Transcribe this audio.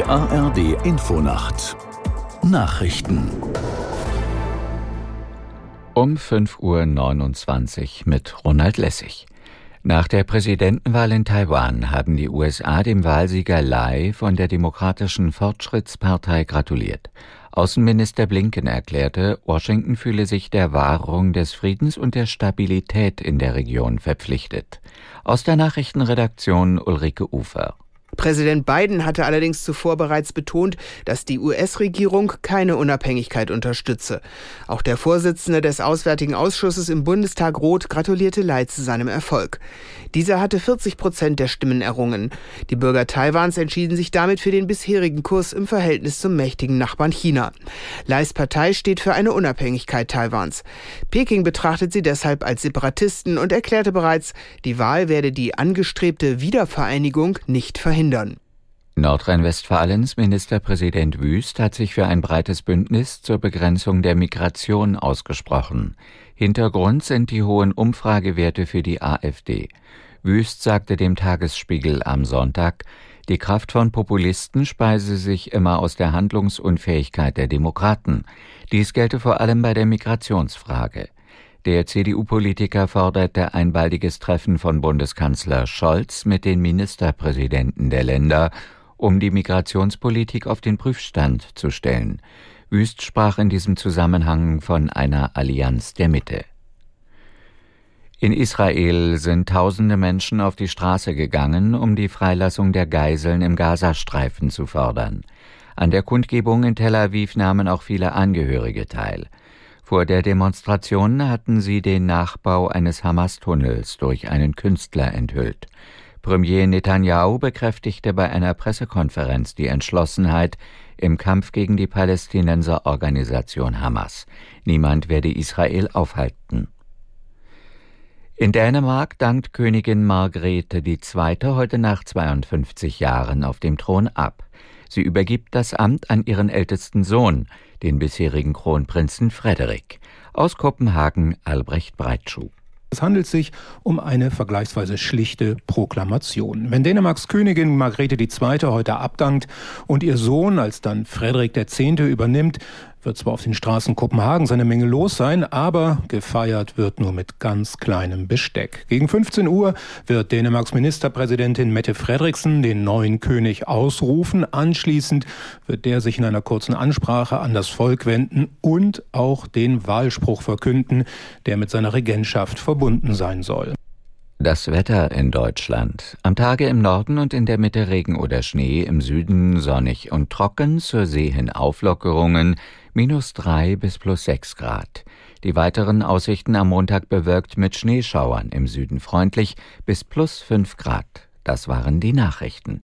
Die ARD Infonacht Nachrichten um 5.29 Uhr mit Ronald Lessig. Nach der Präsidentenwahl in Taiwan haben die USA dem Wahlsieger Lai von der Demokratischen Fortschrittspartei gratuliert. Außenminister Blinken erklärte, Washington fühle sich der Wahrung des Friedens und der Stabilität in der Region verpflichtet. Aus der Nachrichtenredaktion Ulrike Ufer. Präsident Biden hatte allerdings zuvor bereits betont, dass die US-Regierung keine Unabhängigkeit unterstütze. Auch der Vorsitzende des Auswärtigen Ausschusses im Bundestag Roth gratulierte Lai zu seinem Erfolg. Dieser hatte 40 Prozent der Stimmen errungen. Die Bürger Taiwans entschieden sich damit für den bisherigen Kurs im Verhältnis zum mächtigen Nachbarn China. Lais Partei steht für eine Unabhängigkeit Taiwans. Peking betrachtet sie deshalb als Separatisten und erklärte bereits, die Wahl werde die angestrebte Wiedervereinigung nicht verhindern verhindern. Nordrhein-Westfalens Ministerpräsident Wüst hat sich für ein breites Bündnis zur Begrenzung der Migration ausgesprochen. Hintergrund sind die hohen Umfragewerte für die AfD. Wüst sagte dem Tagesspiegel am Sonntag, die Kraft von Populisten speise sich immer aus der Handlungsunfähigkeit der Demokraten. Dies gelte vor allem bei der Migrationsfrage. Der CDU-Politiker forderte ein baldiges Treffen von Bundeskanzler Scholz mit den Ministerpräsidenten der Länder, um die Migrationspolitik auf den Prüfstand zu stellen. Wüst sprach in diesem Zusammenhang von einer Allianz der Mitte. In Israel sind tausende Menschen auf die Straße gegangen, um die Freilassung der Geiseln im Gazastreifen zu fordern. An der Kundgebung in Tel Aviv nahmen auch viele Angehörige teil. Vor der Demonstration hatten sie den Nachbau eines Hamas-Tunnels durch einen Künstler enthüllt. Premier Netanyahu bekräftigte bei einer Pressekonferenz die Entschlossenheit im Kampf gegen die Palästinenserorganisation Hamas. Niemand werde Israel aufhalten. In Dänemark dankt Königin Margrethe II. heute nach 52 Jahren auf dem Thron ab. Sie übergibt das Amt an ihren ältesten Sohn, den bisherigen Kronprinzen Frederik. Aus Kopenhagen Albrecht Breitschuh. Es handelt sich um eine vergleichsweise schlichte Proklamation. Wenn Dänemarks Königin Margrethe II. heute abdankt und ihr Sohn als dann Frederik X. übernimmt, wird zwar auf den Straßen Kopenhagens eine Menge los sein, aber gefeiert wird nur mit ganz kleinem Besteck. Gegen 15 Uhr wird Dänemarks Ministerpräsidentin Mette Frederiksen den neuen König ausrufen. Anschließend wird der sich in einer kurzen Ansprache an das Volk wenden und auch den Wahlspruch verkünden, der mit seiner Regentschaft verbunden sein soll. Das Wetter in Deutschland. Am Tage im Norden und in der Mitte Regen oder Schnee, im Süden sonnig und trocken, zur See hin Auflockerungen, minus drei bis plus sechs Grad. Die weiteren Aussichten am Montag bewölkt mit Schneeschauern, im Süden freundlich bis plus fünf Grad. Das waren die Nachrichten.